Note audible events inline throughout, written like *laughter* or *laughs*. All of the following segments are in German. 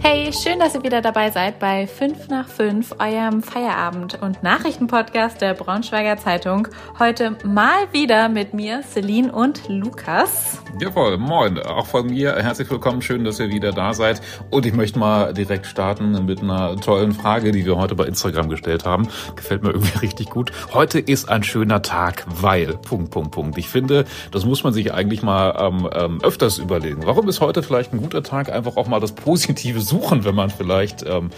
Hey, schön, dass ihr wieder dabei seid bei 5 nach 5, eurem Feierabend- und Nachrichtenpodcast der Braunschweiger Zeitung. Heute mal wieder mit mir, Celine und Lukas. Jawohl, moin. Auch von mir herzlich willkommen. Schön, dass ihr wieder da seid. Und ich möchte mal direkt starten mit einer tollen Frage, die wir heute bei Instagram gestellt haben. Gefällt mir irgendwie *laughs* richtig gut. Heute ist ein schöner Tag, weil, Punkt, Punkt, Punkt. Ich finde, das muss man sich eigentlich mal ähm, ähm öfters überlegen. Warum ist heute vielleicht ein guter Tag? Einfach auch mal das Positive suchen, wenn man vielleicht ähm,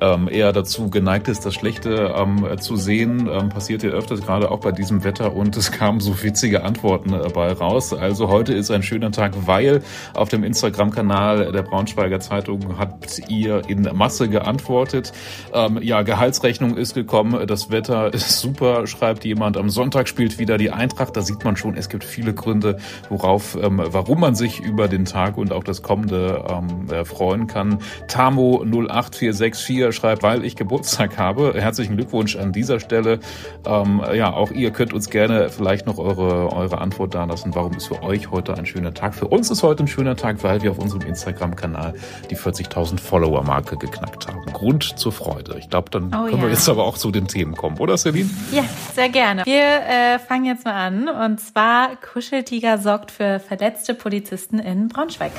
ähm, eher dazu geneigt ist, das Schlechte ähm, zu sehen. Ähm, passiert ja öfters, gerade auch bei diesem Wetter. Und es kamen so witzige Antworten dabei raus. Also heute ist ein schöner Tag, weil auf dem Instagram-Kanal der Braunschweiger Zeitung habt ihr in Masse geantwortet. Ähm, ja, Gehaltsrechnung ist gekommen. Das Wetter ist super, schreibt jemand. Am Sonntag spielt wieder die Eintracht. Da sieht man schon, es gibt viele Gründe, worauf, ähm, warum man sich über den Tag und auch das kommende ähm, freuen kann. Tamo 08464 schreibt, weil ich Geburtstag habe. Herzlichen Glückwunsch an dieser Stelle. Ähm, ja, auch ihr könnt uns gerne vielleicht noch eure, eure Antwort da lassen. Warum ist für euch heute ein schöner Tag? Für uns ist heute ein schöner Tag, weil wir auf unserem Instagram-Kanal die 40.000 Follower-Marke geknackt haben. Grund zur Freude. Ich glaube, dann oh, können ja. wir jetzt aber auch zu den Themen kommen, oder Celine? Ja, sehr gerne. Wir äh, fangen jetzt mal an. Und zwar Kuscheltiger sorgt für verletzte Polizisten in Braunschweig.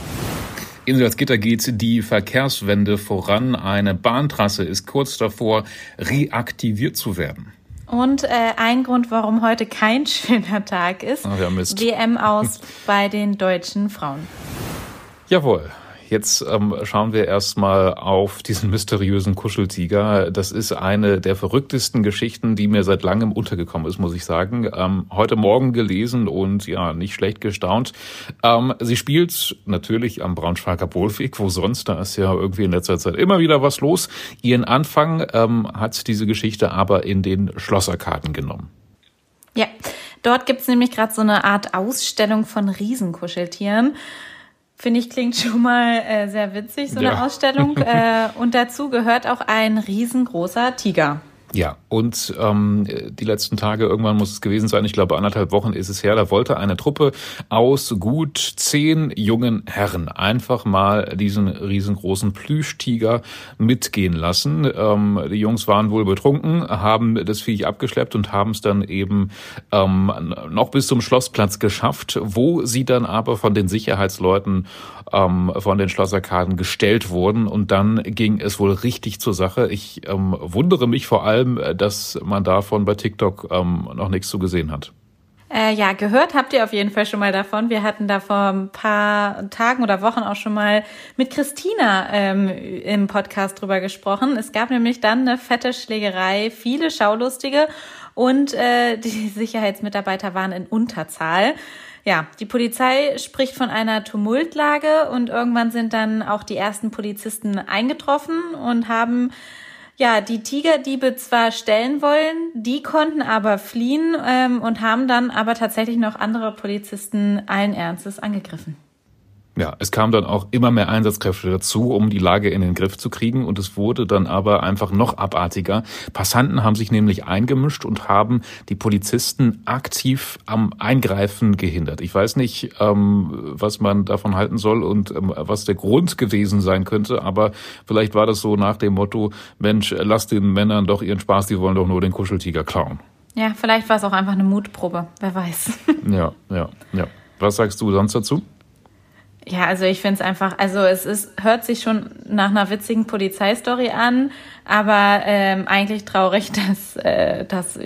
In Salzgitter geht die Verkehrswende voran. Eine Bahntrasse ist kurz davor, reaktiviert zu werden. Und äh, ein Grund, warum heute kein schöner Tag ist, Ach ja. WM aus bei den deutschen Frauen. Jawohl. Jetzt ähm, schauen wir erstmal auf diesen mysteriösen Kuscheltiger. Das ist eine der verrücktesten Geschichten, die mir seit langem untergekommen ist, muss ich sagen. Ähm, heute Morgen gelesen und ja, nicht schlecht gestaunt. Ähm, sie spielt natürlich am Braunschweiger Bolweg, wo sonst, da ist ja irgendwie in letzter Zeit immer wieder was los. Ihren Anfang ähm, hat diese Geschichte aber in den Schlosserkarten genommen. Ja, dort gibt's nämlich gerade so eine Art Ausstellung von Riesenkuscheltieren. Finde ich, klingt schon mal äh, sehr witzig, so eine ja. Ausstellung. *laughs* äh, und dazu gehört auch ein riesengroßer Tiger. Ja, und ähm, die letzten Tage, irgendwann muss es gewesen sein, ich glaube anderthalb Wochen ist es her, da wollte eine Truppe aus gut zehn jungen Herren einfach mal diesen riesengroßen Plüschtiger mitgehen lassen. Ähm, die Jungs waren wohl betrunken, haben das Viech abgeschleppt und haben es dann eben ähm, noch bis zum Schlossplatz geschafft, wo sie dann aber von den Sicherheitsleuten ähm, von den Schlosserkarten gestellt wurden und dann ging es wohl richtig zur Sache. Ich ähm, wundere mich vor allem, allem, äh, dass man davon bei TikTok ähm, noch nichts zu gesehen hat. Äh, ja, gehört habt ihr auf jeden Fall schon mal davon. Wir hatten da vor ein paar Tagen oder Wochen auch schon mal mit Christina ähm, im Podcast drüber gesprochen. Es gab nämlich dann eine fette Schlägerei, viele Schaulustige und äh, die *laughs* Sicherheitsmitarbeiter waren in Unterzahl. Ja, die Polizei spricht von einer Tumultlage und irgendwann sind dann auch die ersten Polizisten eingetroffen und haben ja, die Tigerdiebe zwar stellen wollen, die konnten aber fliehen ähm, und haben dann aber tatsächlich noch andere Polizisten allen Ernstes angegriffen. Ja, es kam dann auch immer mehr Einsatzkräfte dazu, um die Lage in den Griff zu kriegen und es wurde dann aber einfach noch abartiger. Passanten haben sich nämlich eingemischt und haben die Polizisten aktiv am Eingreifen gehindert. Ich weiß nicht, ähm, was man davon halten soll und ähm, was der Grund gewesen sein könnte, aber vielleicht war das so nach dem Motto, Mensch, lass den Männern doch ihren Spaß, die wollen doch nur den Kuscheltiger klauen. Ja, vielleicht war es auch einfach eine Mutprobe, wer weiß. ja, ja, ja. Was sagst du sonst dazu? Ja, also ich finde es einfach, also es ist, hört sich schon nach einer witzigen Polizeistory an, aber ähm, eigentlich traurig, *laughs* dass, äh, dass,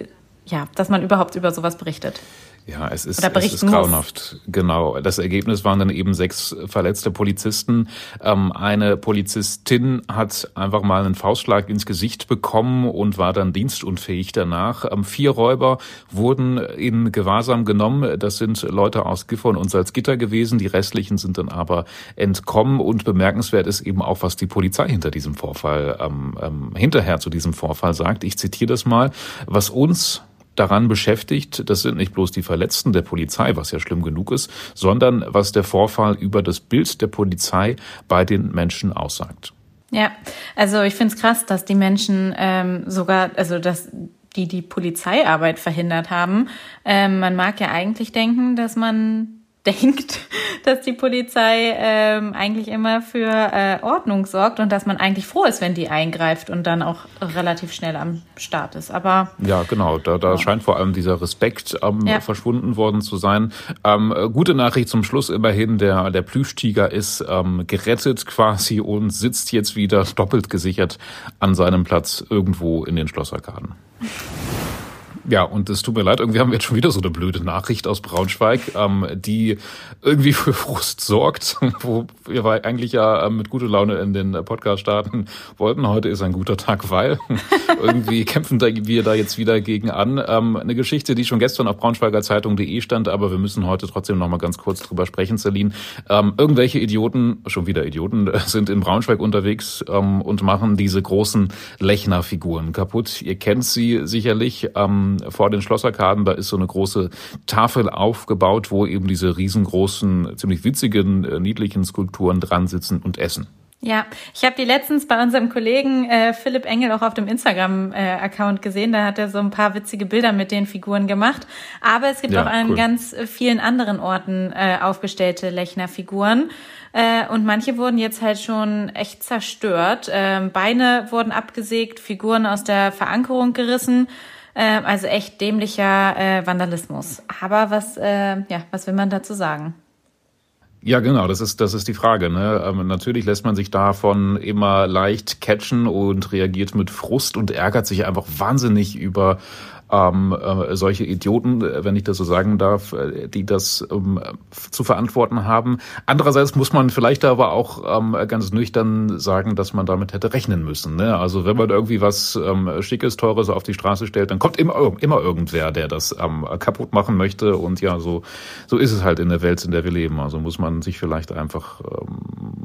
ja, dass man überhaupt über sowas berichtet. Ja, es ist, es ist grauenhaft. Muss. Genau. Das Ergebnis waren dann eben sechs verletzte Polizisten. Ähm, eine Polizistin hat einfach mal einen Faustschlag ins Gesicht bekommen und war dann dienstunfähig danach. Ähm, vier Räuber wurden in Gewahrsam genommen. Das sind Leute aus Gifhorn und Salzgitter gewesen. Die restlichen sind dann aber entkommen. Und bemerkenswert ist eben auch, was die Polizei hinter diesem Vorfall, ähm, ähm hinterher zu diesem Vorfall sagt. Ich zitiere das mal. Was uns daran beschäftigt, das sind nicht bloß die Verletzten der Polizei, was ja schlimm genug ist, sondern was der Vorfall über das Bild der Polizei bei den Menschen aussagt. Ja, also ich finde es krass, dass die Menschen ähm, sogar, also dass die die Polizeiarbeit verhindert haben. Ähm, man mag ja eigentlich denken, dass man *laughs* denkt, dass die Polizei ähm, eigentlich immer für äh, Ordnung sorgt und dass man eigentlich froh ist, wenn die eingreift und dann auch relativ schnell am Start ist. Aber ja, genau, da, da ja. scheint vor allem dieser Respekt ähm, ja. verschwunden worden zu sein. Ähm, gute Nachricht zum Schluss immerhin: der der Plüschtiger ist ähm, gerettet quasi und sitzt jetzt wieder doppelt gesichert an seinem Platz irgendwo in den Schlossarkaden. Ja, und es tut mir leid, irgendwie haben wir jetzt schon wieder so eine blöde Nachricht aus Braunschweig, ähm, die irgendwie für Frust sorgt, *laughs* wo wir eigentlich ja ähm, mit guter Laune in den Podcast starten wollten. Heute ist ein guter Tag, weil *laughs* irgendwie kämpfen da, wir da jetzt wieder gegen an. Ähm, eine Geschichte, die schon gestern auf braunschweigerzeitung.de stand, aber wir müssen heute trotzdem noch mal ganz kurz drüber sprechen, Celine. Ähm, irgendwelche Idioten, schon wieder Idioten, *laughs* sind in Braunschweig unterwegs ähm, und machen diese großen Lechner-Figuren kaputt. Ihr kennt sie sicherlich. Ähm, vor den Schlosserkaden, da ist so eine große Tafel aufgebaut, wo eben diese riesengroßen, ziemlich witzigen, äh, niedlichen Skulpturen dran sitzen und essen. Ja, ich habe die letztens bei unserem Kollegen äh, Philipp Engel auch auf dem Instagram-Account äh, gesehen. Da hat er so ein paar witzige Bilder mit den Figuren gemacht. Aber es gibt ja, auch an cool. ganz vielen anderen Orten äh, aufgestellte Lechner-Figuren. Äh, und manche wurden jetzt halt schon echt zerstört. Äh, Beine wurden abgesägt, Figuren aus der Verankerung gerissen. Äh, also echt dämlicher äh, Vandalismus. Aber was, äh, ja, was will man dazu sagen? Ja, genau, das ist, das ist die Frage. Ne? Ähm, natürlich lässt man sich davon immer leicht catchen und reagiert mit Frust und ärgert sich einfach wahnsinnig über ähm, äh, solche Idioten, äh, wenn ich das so sagen darf, äh, die das ähm, zu verantworten haben. Andererseits muss man vielleicht aber auch ähm, ganz nüchtern sagen, dass man damit hätte rechnen müssen. Ne? Also wenn man irgendwie was ähm, Schickes, Teures auf die Straße stellt, dann kommt immer, immer irgendwer, der das ähm, kaputt machen möchte. Und ja, so, so ist es halt in der Welt, in der wir leben. Also muss man sich vielleicht einfach ähm,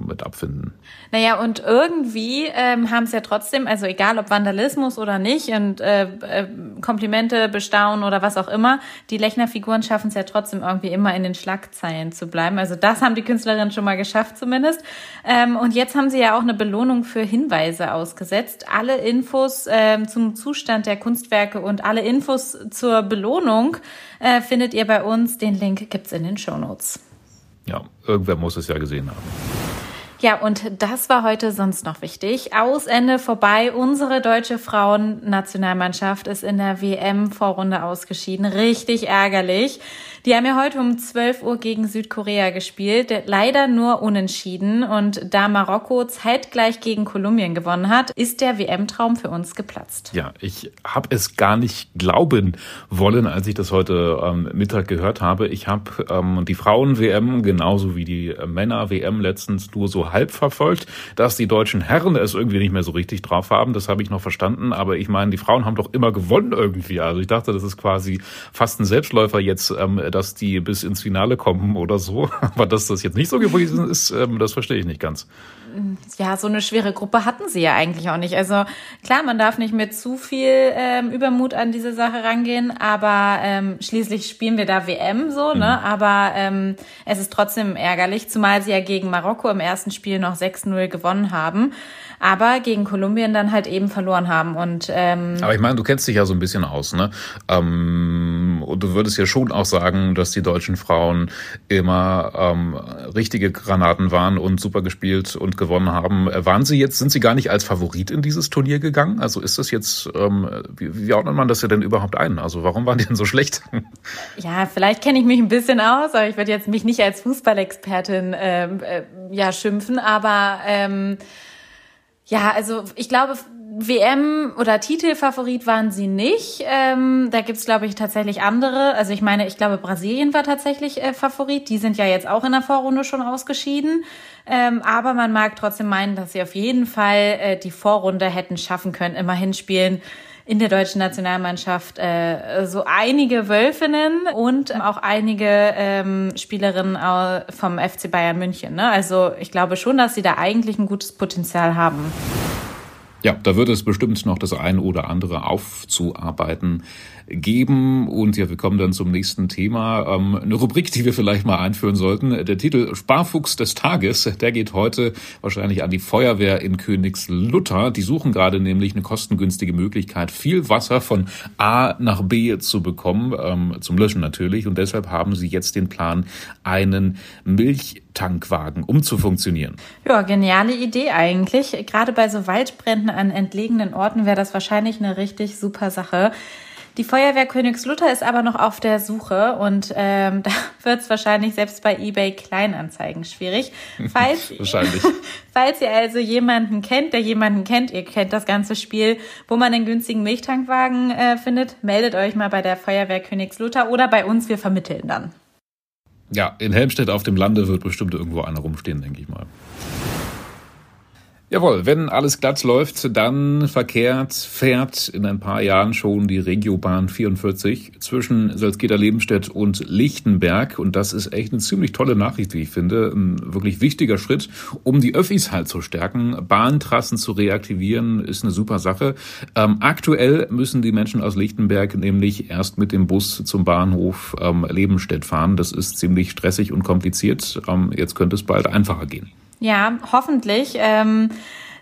mit abfinden. Naja, und irgendwie ähm, haben es ja trotzdem, also egal ob Vandalismus oder nicht, und äh, äh, Kompliment Komplimente bestaunen oder was auch immer. Die Lechner-Figuren schaffen es ja trotzdem irgendwie immer in den Schlagzeilen zu bleiben. Also das haben die Künstlerinnen schon mal geschafft zumindest. Ähm, und jetzt haben sie ja auch eine Belohnung für Hinweise ausgesetzt. Alle Infos ähm, zum Zustand der Kunstwerke und alle Infos zur Belohnung äh, findet ihr bei uns. Den Link gibt's in den Show Notes. Ja, irgendwer muss es ja gesehen haben. Ja, und das war heute sonst noch wichtig. Aus Ende vorbei. Unsere deutsche Frauennationalmannschaft ist in der WM-Vorrunde ausgeschieden. Richtig ärgerlich. Die haben ja heute um 12 Uhr gegen Südkorea gespielt, leider nur unentschieden. Und da Marokko zeitgleich gegen Kolumbien gewonnen hat, ist der WM-Traum für uns geplatzt. Ja, ich habe es gar nicht glauben wollen, als ich das heute ähm, Mittag gehört habe. Ich habe ähm, die Frauen-WM genauso wie die Männer-WM letztens nur so halb verfolgt. Dass die deutschen Herren es irgendwie nicht mehr so richtig drauf haben, das habe ich noch verstanden. Aber ich meine, die Frauen haben doch immer gewonnen irgendwie. Also ich dachte, das ist quasi fast ein Selbstläufer jetzt ähm, dass die bis ins Finale kommen oder so. *laughs* Aber dass das jetzt nicht so gewesen ist, ähm, das verstehe ich nicht ganz. Ja, so eine schwere Gruppe hatten sie ja eigentlich auch nicht. Also klar, man darf nicht mit zu viel ähm, Übermut an diese Sache rangehen, aber ähm, schließlich spielen wir da WM so, ne? Mhm. Aber ähm, es ist trotzdem ärgerlich, zumal sie ja gegen Marokko im ersten Spiel noch 6-0 gewonnen haben aber gegen Kolumbien dann halt eben verloren haben. Und ähm, aber ich meine, du kennst dich ja so ein bisschen aus, ne? Ähm, und du würdest ja schon auch sagen, dass die deutschen Frauen immer ähm, richtige Granaten waren und super gespielt und gewonnen haben. Waren sie jetzt, sind sie gar nicht als Favorit in dieses Turnier gegangen? Also ist das jetzt, ähm, wie, wie ordnet man das ja denn überhaupt ein? Also warum waren die denn so schlecht? *laughs* Ja, vielleicht kenne ich mich ein bisschen aus, aber ich würde jetzt mich nicht als Fußballexpertin ähm, äh, ja schimpfen, aber ähm, ja, also ich glaube, WM oder Titelfavorit waren sie nicht. Ähm, da gibt's glaube ich, tatsächlich andere. Also ich meine, ich glaube, Brasilien war tatsächlich äh, Favorit. Die sind ja jetzt auch in der Vorrunde schon ausgeschieden. Ähm, aber man mag trotzdem meinen, dass sie auf jeden Fall äh, die Vorrunde hätten schaffen können. Immerhin spielen in der deutschen Nationalmannschaft äh, so einige Wölfinnen und auch einige ähm, Spielerinnen vom FC Bayern München. Ne? Also ich glaube schon, dass sie da eigentlich ein gutes Potenzial haben. Ja, da wird es bestimmt noch das ein oder andere aufzuarbeiten geben. Und ja, wir kommen dann zum nächsten Thema. Ähm, eine Rubrik, die wir vielleicht mal einführen sollten. Der Titel Sparfuchs des Tages, der geht heute wahrscheinlich an die Feuerwehr in Königslutter. Die suchen gerade nämlich eine kostengünstige Möglichkeit, viel Wasser von A nach B zu bekommen, ähm, zum Löschen natürlich. Und deshalb haben sie jetzt den Plan, einen Milchtankwagen umzufunktionieren. Ja, geniale Idee eigentlich. Gerade bei so Waldbränden an entlegenen Orten wäre das wahrscheinlich eine richtig super Sache. Die Feuerwehr Königslutter ist aber noch auf der Suche und ähm, *laughs* da wird es wahrscheinlich selbst bei eBay Kleinanzeigen schwierig. *laughs* Falls, wahrscheinlich. *laughs* falls ihr also jemanden kennt, der jemanden kennt, ihr kennt das ganze Spiel, wo man einen günstigen Milchtankwagen äh, findet, meldet euch mal bei der Feuerwehr Königslutter oder bei uns, wir vermitteln dann. Ja, in Helmstedt auf dem Lande wird bestimmt irgendwo einer rumstehen, denke ich mal. Jawohl, wenn alles glatt läuft, dann verkehrt, fährt in ein paar Jahren schon die Regiobahn 44 zwischen Salzgitter-Lebenstedt und Lichtenberg. Und das ist echt eine ziemlich tolle Nachricht, wie ich finde. Ein wirklich wichtiger Schritt, um die Öffis halt zu stärken. Bahntrassen zu reaktivieren, ist eine super Sache. Ähm, aktuell müssen die Menschen aus Lichtenberg nämlich erst mit dem Bus zum Bahnhof ähm, Lebenstedt fahren. Das ist ziemlich stressig und kompliziert. Ähm, jetzt könnte es bald einfacher gehen. Ja, hoffentlich. Ähm,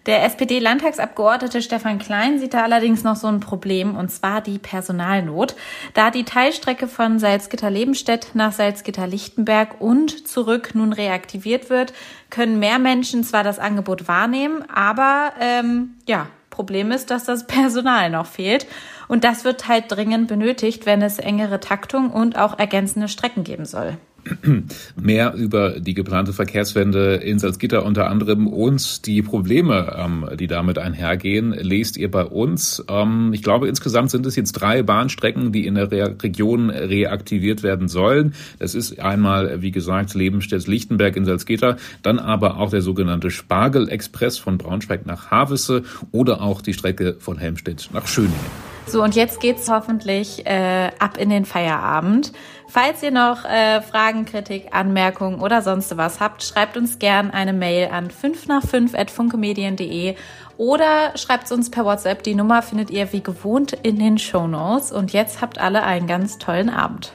der SPD-Landtagsabgeordnete Stefan Klein sieht da allerdings noch so ein Problem, und zwar die Personalnot. Da die Teilstrecke von Salzgitter-Lebenstedt nach Salzgitter-Lichtenberg und zurück nun reaktiviert wird, können mehr Menschen zwar das Angebot wahrnehmen, aber ähm, ja, Problem ist, dass das Personal noch fehlt. Und das wird halt dringend benötigt, wenn es engere Taktung und auch ergänzende Strecken geben soll. *clears throat* Mehr über die geplante Verkehrswende in Salzgitter unter anderem und die Probleme, ähm, die damit einhergehen, lest ihr bei uns. Ähm, ich glaube, insgesamt sind es jetzt drei Bahnstrecken, die in der Re Region reaktiviert werden sollen. Das ist einmal, wie gesagt, Lebenstedt-Lichtenberg in Salzgitter, dann aber auch der sogenannte Spargel-Express von Braunschweig nach Havelse oder auch die Strecke von Helmstedt nach Schöningen. So, und jetzt geht's hoffentlich äh, ab in den Feierabend. Falls ihr noch äh, Fragen, Kritik, Anmerkungen oder sonst was habt, schreibt uns gern eine Mail an 5 nach 5 at funkemedien.de oder schreibt uns per WhatsApp. Die Nummer findet ihr wie gewohnt in den Show Notes. Und jetzt habt alle einen ganz tollen Abend.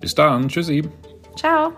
Bis dann. Tschüssi. Ciao.